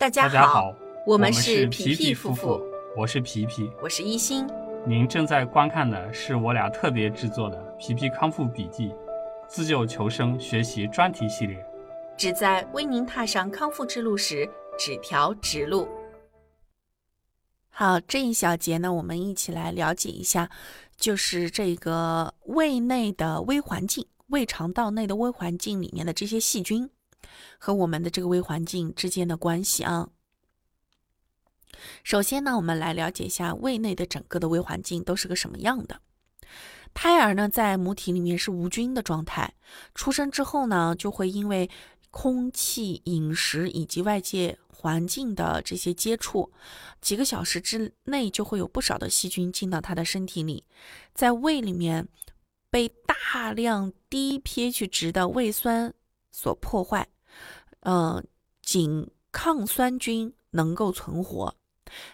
大家大家好，我们是是皮皮皮夫夫妇，我是皮皮。我是一心。您正在观看的是我俩特别制作的《皮皮康复笔记》自救求生学习专题系列。旨在为您踏上康复之路时指条直路。好，这一小节呢，我们一起来了解一下，就是这个胃内的微环境，胃肠道内的微环境里面的这些细菌和我们的这个微环境之间的关系啊。首先呢，我们来了解一下胃内的整个的微环境都是个什么样的。胎儿呢，在母体里面是无菌的状态，出生之后呢，就会因为空气、饮食以及外界环境的这些接触，几个小时之内就会有不少的细菌进到他的身体里，在胃里面被大量低 pH 值的胃酸所破坏，呃，仅抗酸菌能够存活。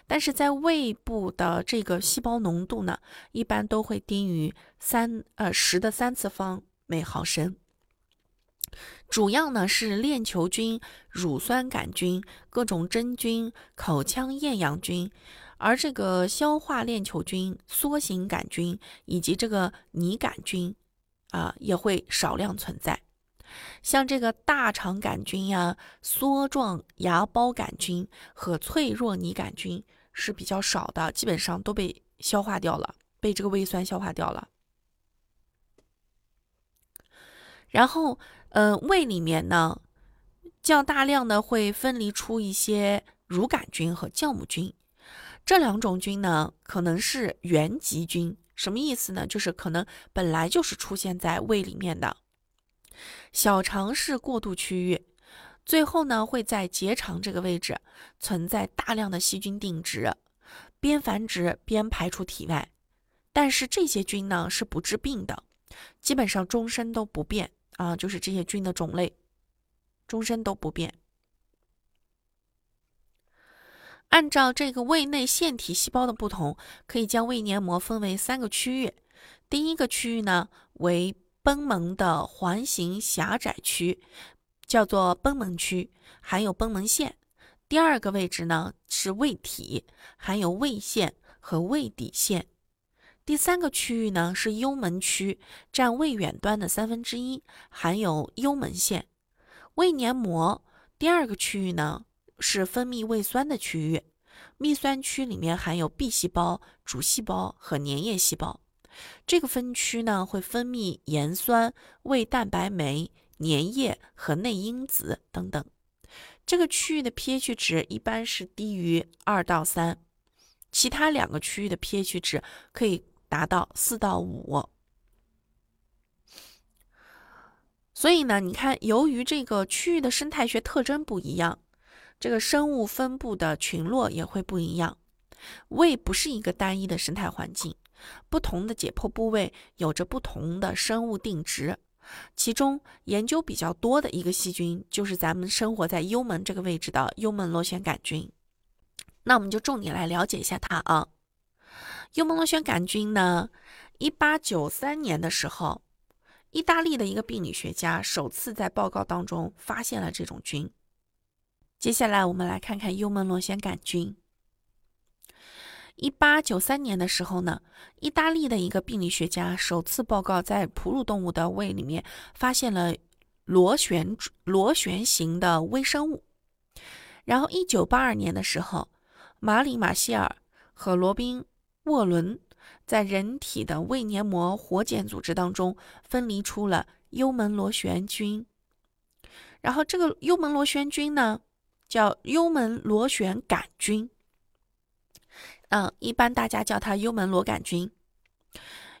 但是在胃部的这个细胞浓度呢，一般都会低于三呃十的三次方每毫升。主要呢是链球菌、乳酸杆菌、各种真菌、口腔厌氧菌，而这个消化链球菌、梭形杆菌以及这个拟杆菌啊也会少量存在。像这个大肠杆菌呀、梭状芽孢杆菌和脆弱拟杆菌是比较少的，基本上都被消化掉了，被这个胃酸消化掉了。然后，呃，胃里面呢，较大量的会分离出一些乳杆菌和酵母菌，这两种菌呢，可能是原籍菌，什么意思呢？就是可能本来就是出现在胃里面的。小肠是过渡区域，最后呢会在结肠这个位置存在大量的细菌定植，边繁殖边排出体外。但是这些菌呢是不治病的，基本上终身都不变啊，就是这些菌的种类，终身都不变。按照这个胃内腺体细胞的不同，可以将胃黏膜分为三个区域。第一个区域呢为贲门的环形狭窄区叫做贲门区，含有贲门腺。第二个位置呢是胃体，含有胃腺和胃底腺。第三个区域呢是幽门区，占胃远端的三分之一，含有幽门腺。胃黏膜第二个区域呢是分泌胃酸的区域，泌酸区里面含有 B 细胞、主细胞和粘液细胞。这个分区呢会分泌盐酸、胃蛋白酶、粘液和内因子等等。这个区域的 pH 值一般是低于二到三，其他两个区域的 pH 值可以达到四到五。所以呢，你看，由于这个区域的生态学特征不一样，这个生物分布的群落也会不一样。胃不是一个单一的生态环境。不同的解剖部位有着不同的生物定植，其中研究比较多的一个细菌就是咱们生活在幽门这个位置的幽门螺旋杆菌。那我们就重点来了解一下它啊。幽门螺旋杆菌呢，一八九三年的时候，意大利的一个病理学家首次在报告当中发现了这种菌。接下来我们来看看幽门螺旋杆菌。一八九三年的时候呢，意大利的一个病理学家首次报告在哺乳动物的胃里面发现了螺旋螺旋形的微生物。然后一九八二年的时候，马里马歇尔和罗宾沃伦在人体的胃黏膜活检组织当中分离出了幽门螺旋菌。然后这个幽门螺旋菌呢，叫幽门螺旋杆菌。嗯，一般大家叫它幽门螺杆菌。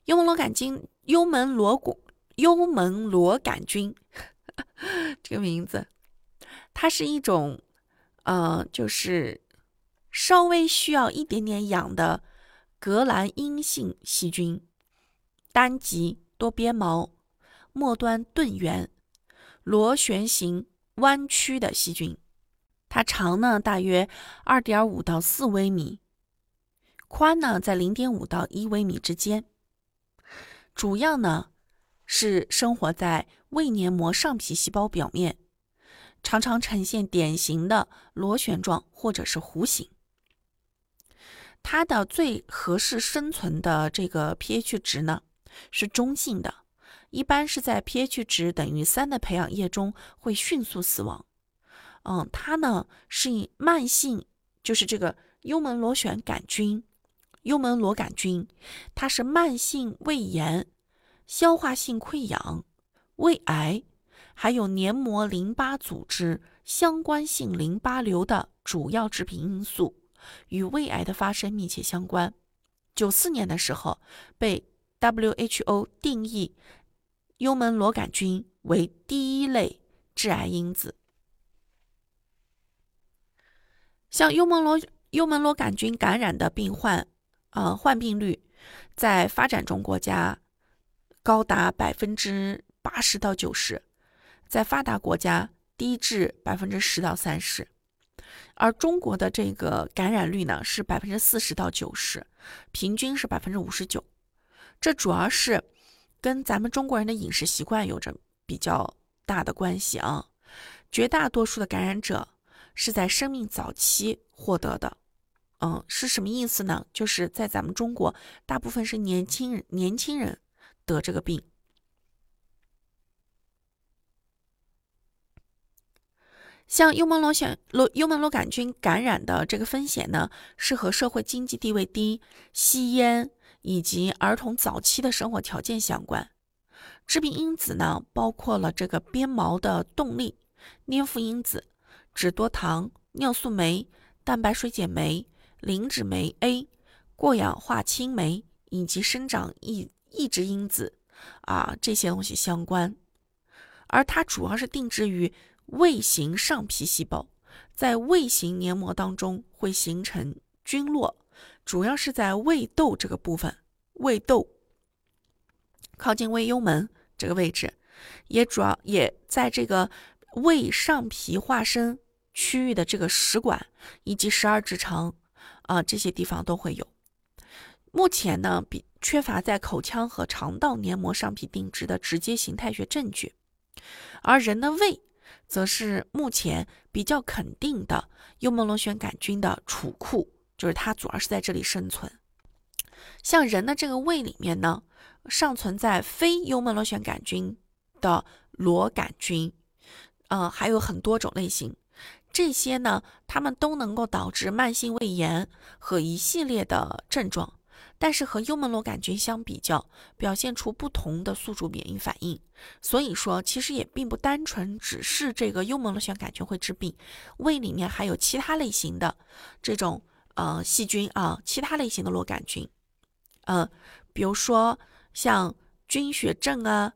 幽门螺杆菌，幽门螺杆，幽门螺杆菌，这个名字，它是一种，呃，就是稍微需要一点点氧的革兰阴性细菌，单极多边毛，末端钝圆，螺旋形弯曲的细菌。它长呢大约二点五到四微米。宽呢在零点五到一微米之间，主要呢是生活在胃黏膜上皮细胞表面。常常呈现典型的螺旋状或者是弧形。它的最合适生存的这个 pH 值呢是中性的，一般是在 pH 值等于三的培养液中会迅速死亡。嗯，它呢是以慢性，就是这个幽门螺旋杆菌，幽门螺杆菌，它是慢性胃炎、消化性溃疡、胃癌，还有黏膜淋巴组织相关性淋巴瘤的主要致病因素。与胃癌的发生密切相关。九四年的时候，被 WHO 定义幽门螺杆菌为第一类致癌因子。像幽门螺幽门螺杆菌感染的病患，呃，患病率在发展中国家高达百分之八十到九十，在发达国家低至百分之十到三十。而中国的这个感染率呢是百分之四十到九十，平均是百分之五十九。这主要是跟咱们中国人的饮食习惯有着比较大的关系啊。绝大多数的感染者是在生命早期获得的。嗯，是什么意思呢？就是在咱们中国，大部分是年轻人，年轻人得这个病。像幽门螺旋幽门螺杆菌感染的这个风险呢，是和社会经济地位低、吸烟以及儿童早期的生活条件相关。致病因子呢，包括了这个鞭毛的动力、粘附因子、脂多糖、尿素酶、蛋白水解酶、磷脂酶 A、过氧化氢酶以及生长抑抑制因子啊这些东西相关，而它主要是定制于。胃型上皮细胞在胃型黏膜当中会形成菌落，主要是在胃窦这个部分，胃窦靠近胃幽门这个位置，也主要也在这个胃上皮化生区域的这个食管以及十二指肠啊这些地方都会有。目前呢，比缺乏在口腔和肠道黏膜上皮定植的直接形态学证据，而人的胃。则是目前比较肯定的幽门螺旋杆菌的储库，就是它主要是在这里生存。像人的这个胃里面呢，尚存在非幽门螺旋杆菌的螺杆菌，呃，还有很多种类型。这些呢，它们都能够导致慢性胃炎和一系列的症状。但是和幽门螺杆菌相比较，表现出不同的宿主免疫反应，所以说其实也并不单纯只是这个幽门螺旋杆菌会治病，胃里面还有其他类型的这种呃细菌啊，其他类型的螺杆菌，嗯，比如说像菌血症啊、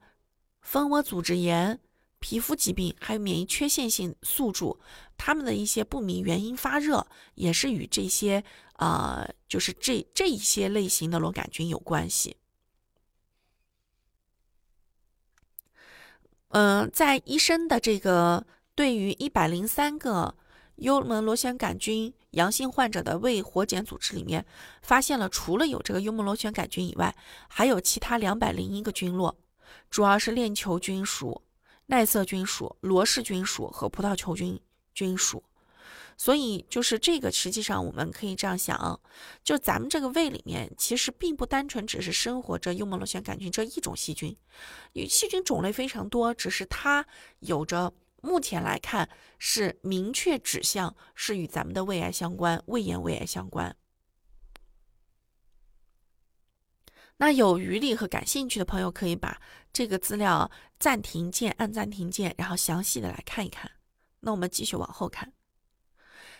蜂窝组织炎。皮肤疾病还有免疫缺陷性宿主，他们的一些不明原因发热，也是与这些呃，就是这这一些类型的螺杆菌有关系。嗯，在医生的这个对于一百零三个幽门螺旋杆菌阳性患者的胃活检组织里面，发现了除了有这个幽门螺旋杆菌以外，还有其他两百零一个菌落，主要是链球菌属。奈瑟菌属、罗氏菌属和葡萄球菌菌属，所以就是这个，实际上我们可以这样想，就咱们这个胃里面其实并不单纯只是生活着幽门螺旋杆菌这一种细菌，细菌种类非常多，只是它有着目前来看是明确指向是与咱们的胃癌相关，胃炎、胃癌相关。那有余力和感兴趣的朋友，可以把这个资料暂停键按暂停键，然后详细的来看一看。那我们继续往后看，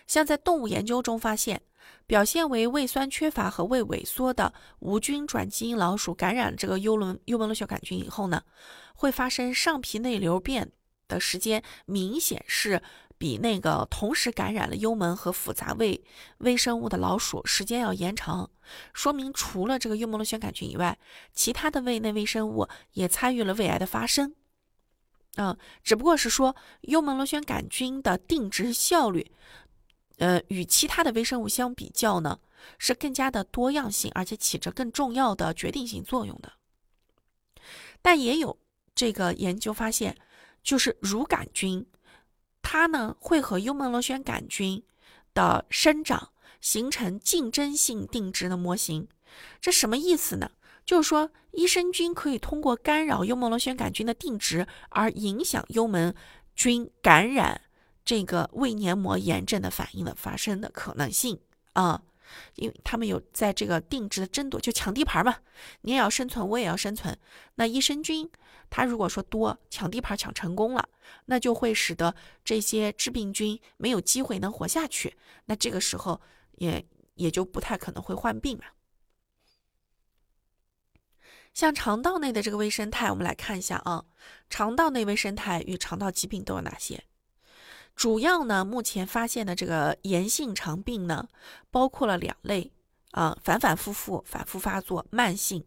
像在动物研究中发现，表现为胃酸缺乏和胃萎缩的无菌转基因老鼠感染这个幽门幽门螺旋杆菌以后呢，会发生上皮内瘤变的时间明显是。比那个同时感染了幽门和复杂胃微生物的老鼠时间要延长，说明除了这个幽门螺旋杆菌以外，其他的胃内微生物也参与了胃癌的发生。嗯，只不过是说幽门螺旋杆菌的定植效率，呃，与其他的微生物相比较呢，是更加的多样性，而且起着更重要的决定性作用的。但也有这个研究发现，就是乳杆菌。它呢会和幽门螺旋杆菌的生长形成竞争性定植的模型。这什么意思呢？就是说，益生菌可以通过干扰幽门螺旋杆菌的定植，而影响幽门菌感染这个胃黏膜炎症的反应的发生的可能性啊。因为他们有在这个定植的争夺，就抢地盘嘛。你也要生存，我也要生存。那益生菌它如果说多抢地盘抢成功了，那就会使得这些致病菌没有机会能活下去。那这个时候也也就不太可能会患病了。像肠道内的这个微生态，我们来看一下啊，肠道内微生态与肠道疾病都有哪些？主要呢，目前发现的这个炎性肠病呢，包括了两类啊，反反复复、反复发作、慢性，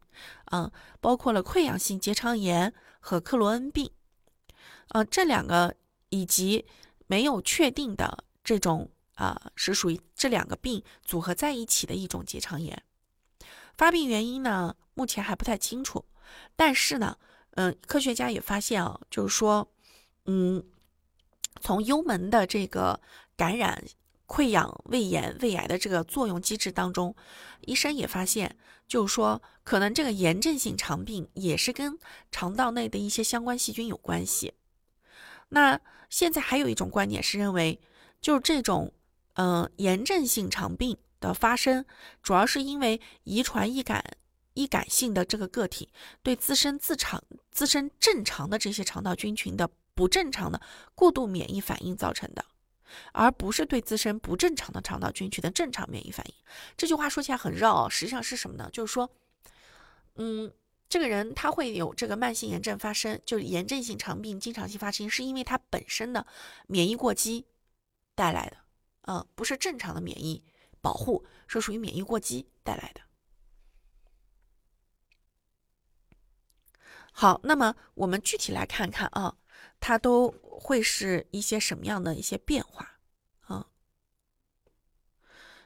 啊，包括了溃疡性结肠炎和克罗恩病，啊，这两个以及没有确定的这种啊，是属于这两个病组合在一起的一种结肠炎。发病原因呢，目前还不太清楚，但是呢，嗯，科学家也发现啊，就是说，嗯。从幽门的这个感染、溃疡、胃炎、胃癌的这个作用机制当中，医生也发现，就是说，可能这个炎症性肠病也是跟肠道内的一些相关细菌有关系。那现在还有一种观点是认为，就是这种嗯炎症性肠病的发生，主要是因为遗传易感、易感性的这个个体对自身自常、自身正常的这些肠道菌群的。不正常的过度免疫反应造成的，而不是对自身不正常的肠道菌群的正常免疫反应。这句话说起来很绕，实际上是什么呢？就是说，嗯，这个人他会有这个慢性炎症发生，就是炎症性肠病经常性发生，是因为他本身的免疫过激带来的，嗯，不是正常的免疫保护，是属于免疫过激带来的。好，那么我们具体来看看啊。它都会是一些什么样的一些变化啊？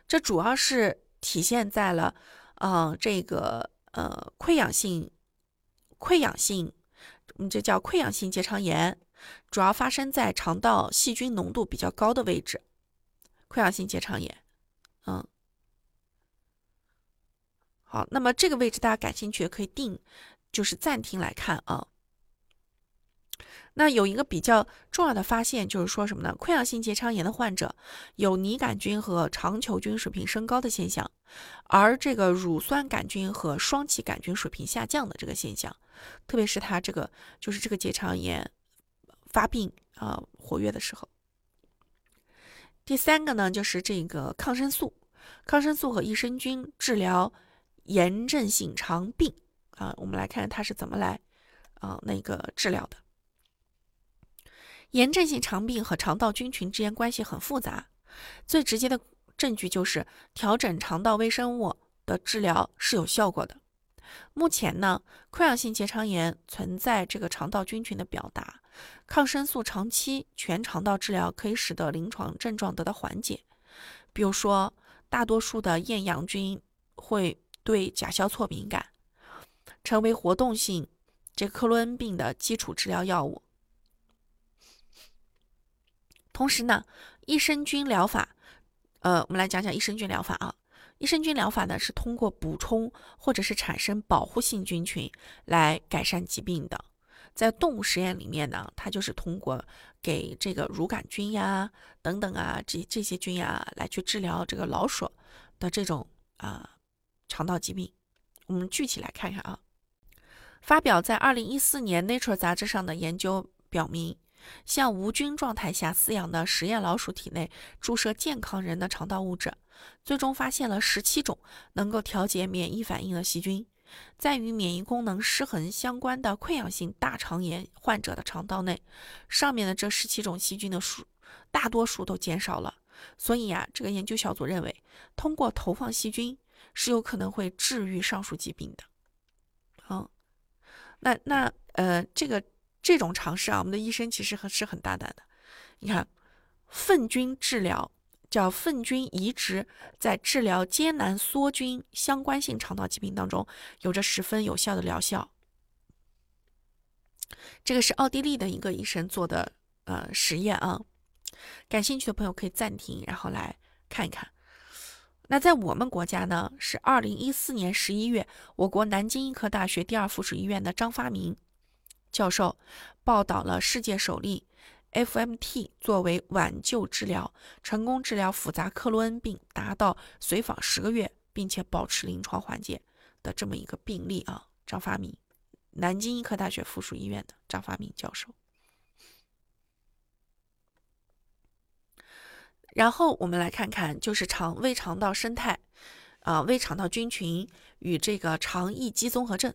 这主要是体现在了，呃，这个呃溃疡性溃疡性，我们这叫溃疡性结肠炎，主要发生在肠道细菌浓度比较高的位置。溃疡性结肠炎，嗯，好，那么这个位置大家感兴趣可以定，就是暂停来看啊。那有一个比较重要的发现，就是说什么呢？溃疡性结肠炎的患者有拟杆菌和肠球菌水平升高的现象，而这个乳酸杆菌和双歧杆菌水平下降的这个现象，特别是他这个就是这个结肠炎发病啊活跃的时候。第三个呢，就是这个抗生素，抗生素和益生菌治疗炎症性肠病啊，我们来看它是怎么来啊那个治疗的。炎症性肠病和肠道菌群之间关系很复杂，最直接的证据就是调整肠道微生物的治疗是有效果的。目前呢，溃疡性结肠炎存在这个肠道菌群的表达，抗生素长期全肠道治疗可以使得临床症状得到缓解。比如说，大多数的厌氧菌会对甲硝唑敏感，成为活动性这克罗恩病的基础治疗药物。同时呢，益生菌疗法，呃，我们来讲讲益生菌疗法啊。益生菌疗法呢是通过补充或者是产生保护性菌群来改善疾病的。在动物实验里面呢，它就是通过给这个乳杆菌呀等等啊这这些菌呀来去治疗这个老鼠的这种啊肠道疾病。我们具体来看看啊，发表在二零一四年 Nature 杂志上的研究表明。向无菌状态下饲养的实验老鼠体内注射健康人的肠道物质，最终发现了十七种能够调节免疫反应的细菌。在与免疫功能失衡相关的溃疡性大肠炎患者的肠道内，上面的这十七种细菌的数大多数都减少了。所以呀，这个研究小组认为，通过投放细菌是有可能会治愈上述疾病的。好，那那呃这个。这种尝试啊，我们的医生其实很是很大胆的。你看，粪菌治疗叫粪菌移植，在治疗艰难梭菌相关性肠道疾病当中，有着十分有效的疗效。这个是奥地利的一个医生做的呃实验啊。感兴趣的朋友可以暂停，然后来看一看。那在我们国家呢，是二零一四年十一月，我国南京医科大学第二附属医院的张发明教授报道了世界首例 FMT 作为挽救治疗，成功治疗复杂克罗恩病，达到随访十个月，并且保持临床缓解的这么一个病例啊。张发明，南京医科大学附属医院的张发明教授。然后我们来看看，就是肠胃肠道生态，啊，胃肠道菌群与这个肠易激综合症。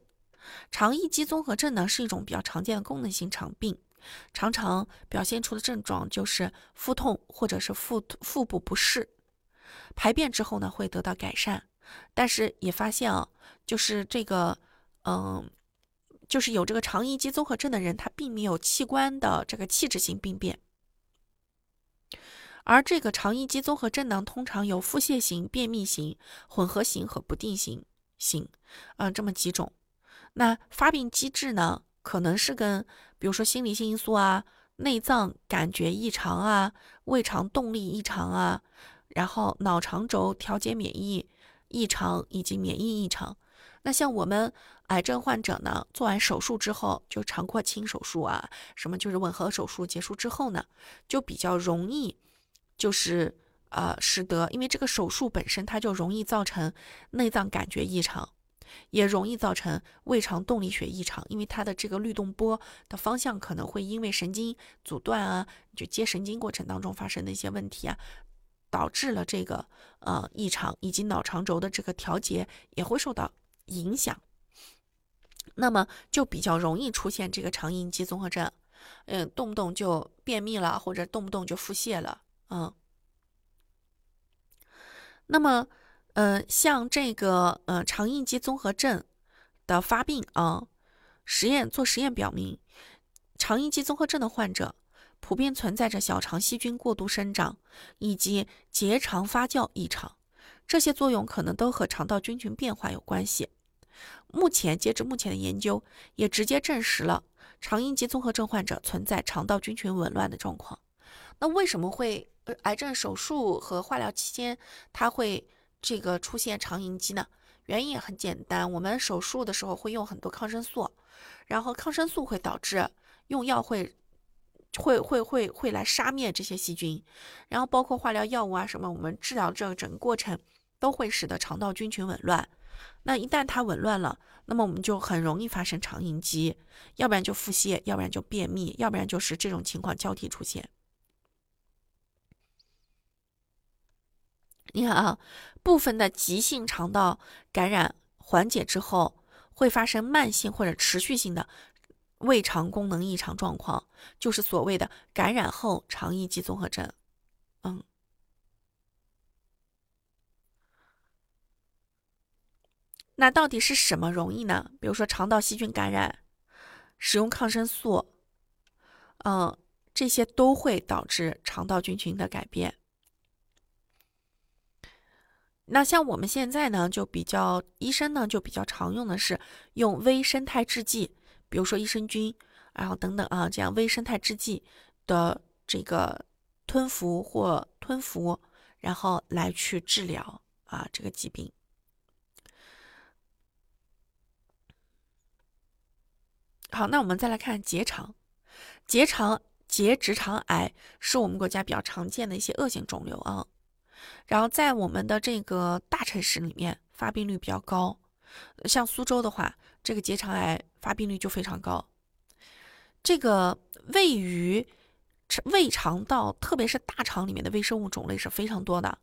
肠易激综合症呢是一种比较常见的功能性肠病，常常表现出的症状就是腹痛或者是腹腹部不适，排便之后呢会得到改善，但是也发现啊，就是这个，嗯，就是有这个肠易激综合症的人，他并没有器官的这个器质性病变。而这个肠易激综合症呢，通常有腹泻型、便秘型、混合型和不定型型，啊，这么几种。那发病机制呢，可能是跟比如说心理性因素啊、内脏感觉异常啊、胃肠动力异常啊，然后脑肠轴调节免疫异常以及免疫异常。那像我们癌症患者呢，做完手术之后，就肠廓清手术啊，什么就是吻合手术结束之后呢，就比较容易。就是呃，使得因为这个手术本身它就容易造成内脏感觉异常，也容易造成胃肠动力学异常，因为它的这个律动波的方向可能会因为神经阻断啊，就接神经过程当中发生的一些问题啊，导致了这个呃异常，以及脑肠轴的这个调节也会受到影响，那么就比较容易出现这个肠应激综合症，嗯，动不动就便秘了，或者动不动就腹泻了。嗯，那么，呃，像这个呃肠应激综合症的发病啊，实验做实验表明，肠应激综合症的患者普遍存在着小肠细菌过度生长以及结肠发酵异常，这些作用可能都和肠道菌群变化有关系。目前，截至目前的研究也直接证实了肠应激综合症患者存在肠道菌群紊乱的状况。那为什么会？癌症手术和化疗期间，它会这个出现肠应激呢？原因也很简单，我们手术的时候会用很多抗生素，然后抗生素会导致用药会会会会会来杀灭这些细菌，然后包括化疗药物啊什么，我们治疗这个整个过程都会使得肠道菌群紊乱。那一旦它紊乱了，那么我们就很容易发生肠应激，要不然就腹泻，要不然就便秘，要不然就是这种情况交替出现。你看啊，部分的急性肠道感染缓解之后，会发生慢性或者持续性的胃肠功能异常状况，就是所谓的感染后肠易激综合症。嗯，那到底是什么容易呢？比如说肠道细菌感染，使用抗生素，嗯，这些都会导致肠道菌群的改变。那像我们现在呢，就比较医生呢就比较常用的是用微生态制剂，比如说益生菌，然后等等啊，这样微生态制剂的这个吞服或吞服，然后来去治疗啊这个疾病。好，那我们再来看结肠，结肠结直肠癌是我们国家比较常见的一些恶性肿瘤啊。然后在我们的这个大城市里面，发病率比较高，像苏州的话，这个结肠癌发病率就非常高。这个位于胃肠道，特别是大肠里面的微生物种类是非常多的，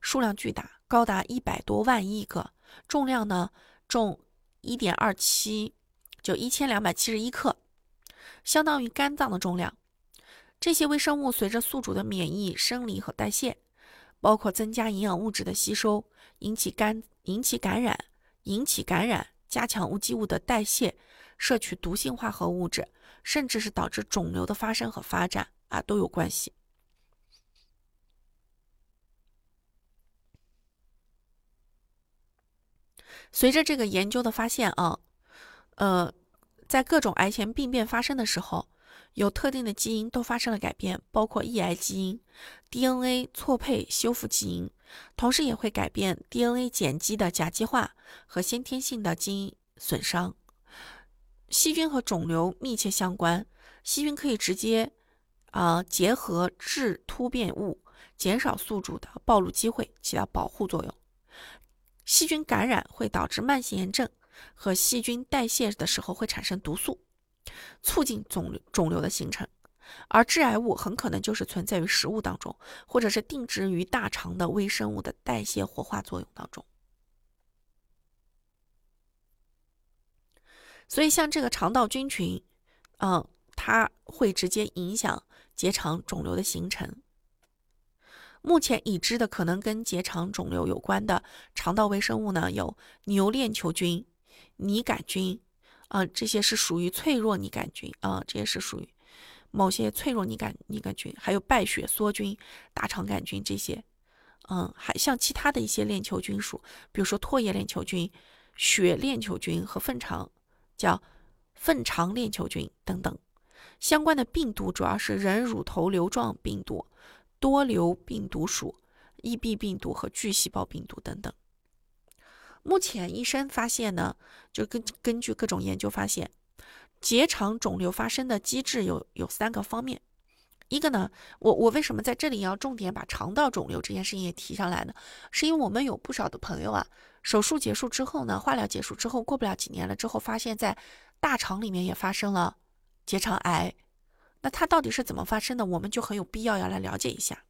数量巨大，高达一百多万亿个，重量呢重一点二七，就一千两百七十一克，相当于肝脏的重量。这些微生物随着宿主的免疫、生理和代谢。包括增加营养物质的吸收，引起肝引起感染，引起感染，加强无机物的代谢，摄取毒性化合物质，甚至是导致肿瘤的发生和发展啊都有关系。随着这个研究的发现啊，呃，在各种癌前病变发生的时候，有特定的基因都发生了改变，包括抑癌基因、DNA 错配修复基因，同时也会改变 DNA 碱基的甲基化和先天性的基因损伤。细菌和肿瘤密切相关，细菌可以直接啊结合致突变物，减少宿主的暴露机会，起到保护作用。细菌感染会导致慢性炎症，和细菌代谢的时候会产生毒素。促进肿瘤肿瘤的形成，而致癌物很可能就是存在于食物当中，或者是定植于大肠的微生物的代谢活化作用当中。所以，像这个肠道菌群，嗯，它会直接影响结肠肿瘤的形成。目前已知的可能跟结肠肿瘤有关的肠道微生物呢，有牛链球菌、拟杆菌。啊，这些是属于脆弱拟杆菌啊，这些是属于某些脆弱拟杆拟杆菌，还有败血梭菌、大肠杆菌这些，嗯，还像其他的一些链球菌属，比如说唾液链球菌、血链球菌和粪肠叫粪肠链球菌等等。相关的病毒主要是人乳头瘤状病毒、多瘤病毒属、EB 病毒和巨细胞病毒等等。目前医生发现呢，就根根据各种研究发现，结肠肿瘤发生的机制有有三个方面。一个呢，我我为什么在这里要重点把肠道肿瘤这件事情也提上来呢？是因为我们有不少的朋友啊，手术结束之后呢，化疗结束之后，过不了几年了之后，发现在大肠里面也发生了结肠癌。那它到底是怎么发生的？我们就很有必要要来了解一下。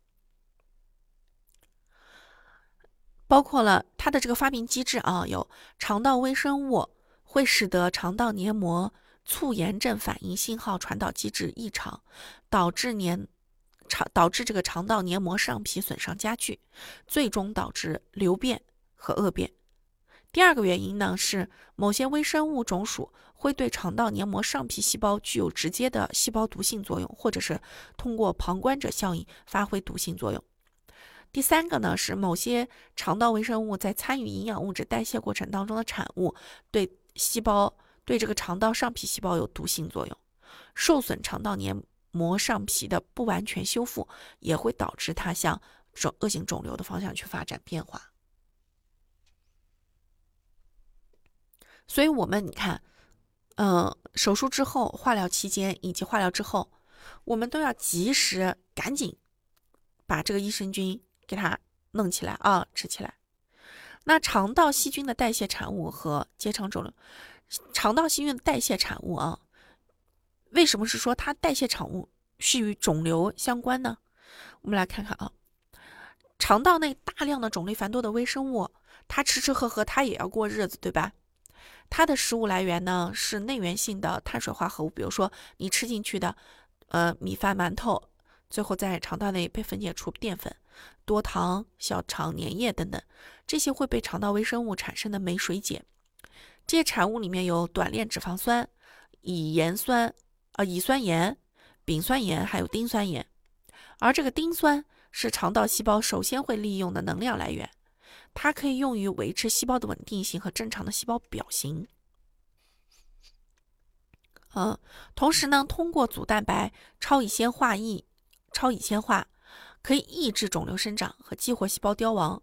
包括了它的这个发病机制啊，有肠道微生物会使得肠道黏膜促炎症反应信号传导机制异常，导致黏肠导致这个肠道黏膜上皮损伤加剧，最终导致瘤变和恶变。第二个原因呢是某些微生物种属会对肠道黏膜上皮细胞具有直接的细胞毒性作用，或者是通过旁观者效应发挥毒性作用。第三个呢是某些肠道微生物在参与营养物质代谢过程当中的产物，对细胞对这个肠道上皮细胞有毒性作用，受损肠道黏膜上皮的不完全修复，也会导致它向肿恶性肿瘤的方向去发展变化。所以，我们你看，嗯，手术之后、化疗期间以及化疗之后，我们都要及时赶紧把这个益生菌。给它弄起来啊，吃起来。那肠道细菌的代谢产物和结肠肿瘤，肠道细菌的代谢产物啊，为什么是说它代谢产物是与肿瘤相关呢？我们来看看啊，肠道内大量的种类繁多的微生物，它吃吃喝喝，它也要过日子，对吧？它的食物来源呢是内源性的碳水化合物，比如说你吃进去的，呃，米饭、馒头，最后在肠道内被分解出淀粉。多糖、小肠粘液等等，这些会被肠道微生物产生的酶水解。这些产物里面有短链脂肪酸、乙盐酸、啊乙酸盐、丙酸盐，还有丁酸盐。而这个丁酸是肠道细胞首先会利用的能量来源，它可以用于维持细胞的稳定性和正常的细胞表型。嗯，同时呢，通过组蛋白超乙酰化异、超乙酰化。可以抑制肿瘤生长和激活细胞凋亡，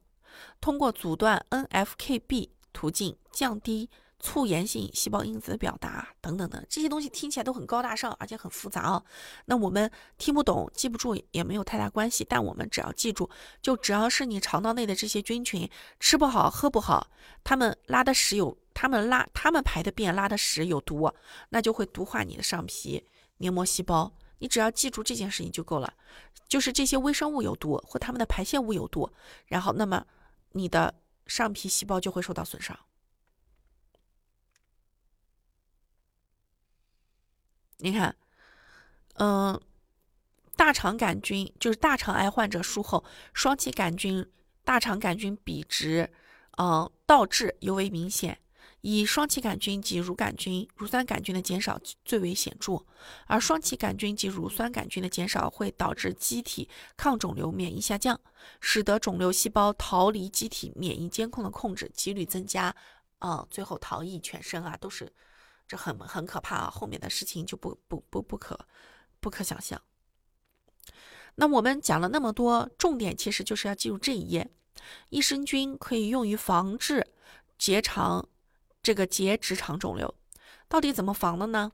通过阻断 NFKB 途径降低促炎性细胞因子的表达等等的这些东西听起来都很高大上，而且很复杂啊。那我们听不懂、记不住也没有太大关系，但我们只要记住，就只要是你肠道内的这些菌群吃不好、喝不好，他们拉的屎有，他们拉他们排的便、拉的屎有毒，那就会毒化你的上皮黏膜细胞。你只要记住这件事情就够了，就是这些微生物有毒或它们的排泄物有毒，然后那么你的上皮细胞就会受到损伤。你看，嗯，大肠杆菌就是大肠癌患者术后双歧杆菌大肠杆菌比值，嗯，倒置尤为明显。以双歧杆菌及乳杆菌、乳酸杆菌的减少最为显著，而双歧杆菌及乳酸杆菌的减少会导致机体抗肿瘤免疫下降，使得肿瘤细胞逃离机体免疫监控的控制，几率增加，啊，最后逃逸全身啊，都是这很很可怕啊！后面的事情就不不不不可不可想象。那我们讲了那么多，重点其实就是要记住这一页：益生菌可以用于防治结肠这个结直肠肿瘤。到底怎么防的呢？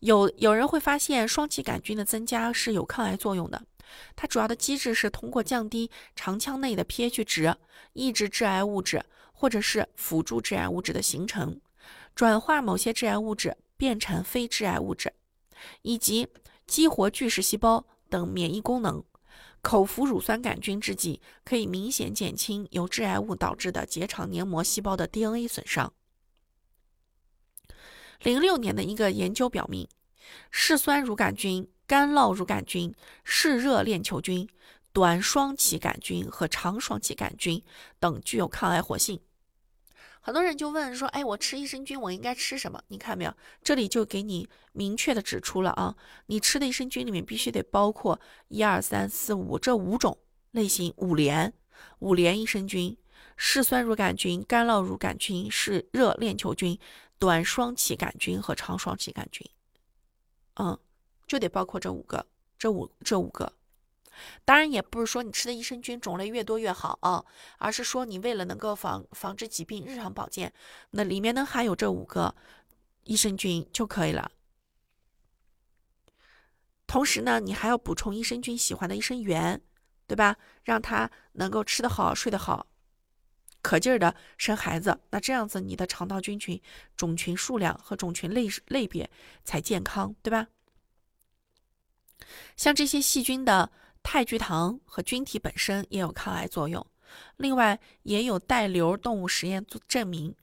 有有人会发现双歧杆菌的增加是有抗癌作用的。它主要的机制是通过降低肠腔内的 pH 值，抑制致癌物质，或者是辅助致癌物质的形成，转化某些致癌物质变成非致癌物质，以及激活巨噬细胞等免疫功能。口服乳酸杆菌制剂可以明显减轻由致癌物导致的结肠黏膜细胞的 DNA 损伤。零六年的一个研究表明，嗜酸乳杆菌。干酪乳杆菌、嗜热链球菌、短双歧杆菌和长双歧杆菌等具有抗癌活性。很多人就问说：“哎，我吃益生菌，我应该吃什么？”你看没有？这里就给你明确的指出了啊，你吃的益生菌里面必须得包括一二三四五这五种类型，五联五联益生菌：嗜酸乳杆菌、干酪乳杆菌、嗜热链球菌、短双歧杆菌和长双歧杆菌。嗯。就得包括这五个，这五这五个，当然也不是说你吃的益生菌种类越多越好啊，而是说你为了能够防防治疾病、日常保健，那里面能含有这五个益生菌就可以了。同时呢，你还要补充益生菌喜欢的益生元，对吧？让它能够吃得好、睡得好，可劲儿的生孩子。那这样子，你的肠道菌群种群数量和种群类类别才健康，对吧？像这些细菌的肽聚糖和菌体本身也有抗癌作用。另外，也有带瘤动物实验证明，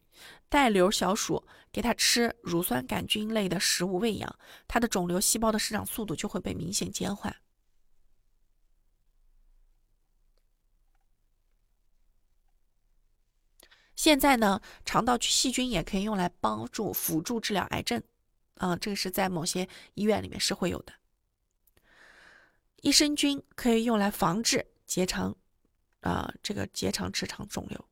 带瘤小鼠给它吃乳酸杆菌类的食物喂养，它的肿瘤细胞的生长速度就会被明显减缓。现在呢，肠道细菌也可以用来帮助辅助治疗癌症，啊，这个是在某些医院里面是会有的。益生菌可以用来防治结肠，啊，这个结肠直肠肿瘤。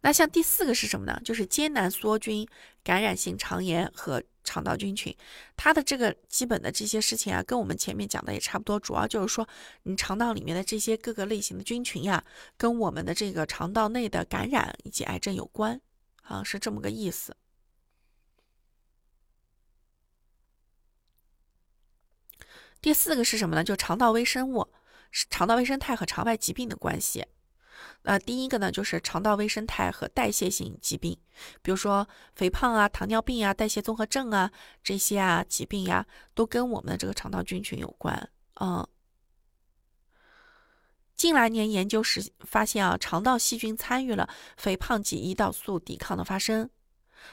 那像第四个是什么呢？就是艰难梭菌、感染性肠炎和肠道菌群。它的这个基本的这些事情啊，跟我们前面讲的也差不多。主要就是说，你肠道里面的这些各个类型的菌群呀，跟我们的这个肠道内的感染以及癌症有关，啊，是这么个意思。第四个是什么呢？就肠道微生物、肠道微生态和肠外疾病的关系。呃第一个呢，就是肠道微生态和代谢性疾病，比如说肥胖啊、糖尿病啊、代谢综合症啊这些啊疾病呀，都跟我们的这个肠道菌群有关。嗯，近来年研究时发现啊，肠道细菌参与了肥胖及胰岛素抵抗的发生，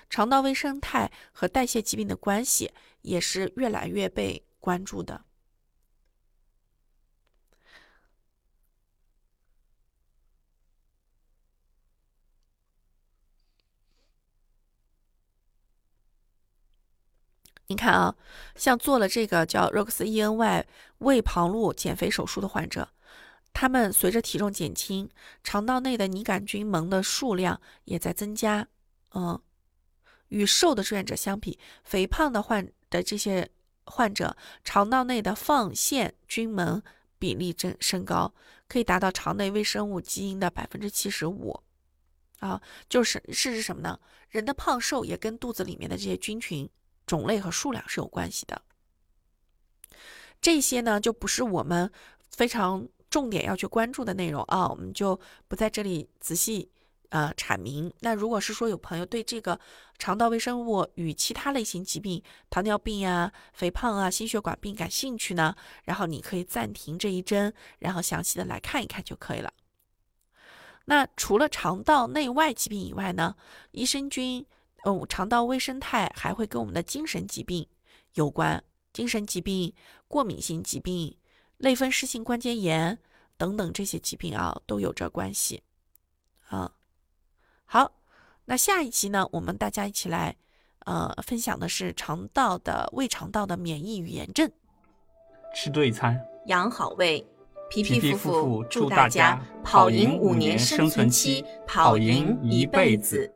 肠道微生态和代谢疾病的关系也是越来越被关注的。你看啊，像做了这个叫 ROX-ENY 胃旁路减肥手术的患者，他们随着体重减轻，肠道内的拟杆菌门的数量也在增加。嗯，与瘦的志愿者相比，肥胖的患的这些患者，肠道内的放线菌门比例增升高，可以达到肠内微生物基因的百分之七十五。啊，就是是指什么呢？人的胖瘦也跟肚子里面的这些菌群。种类和数量是有关系的，这些呢就不是我们非常重点要去关注的内容啊，我们就不在这里仔细呃阐明。那如果是说有朋友对这个肠道微生物与其他类型疾病，糖尿病啊、肥胖啊、心血管病感兴趣呢，然后你可以暂停这一针，然后详细的来看一看就可以了。那除了肠道内外疾病以外呢，益生菌。嗯，肠道微生态还会跟我们的精神疾病有关，精神疾病、过敏性疾病、类风湿性关节炎等等这些疾病啊，都有着关系。啊，好，那下一期呢，我们大家一起来，呃，分享的是肠道的胃肠道的免疫与炎症。吃对餐，养好胃，皮皮夫妇祝大家跑赢五年生存期，跑赢一辈子。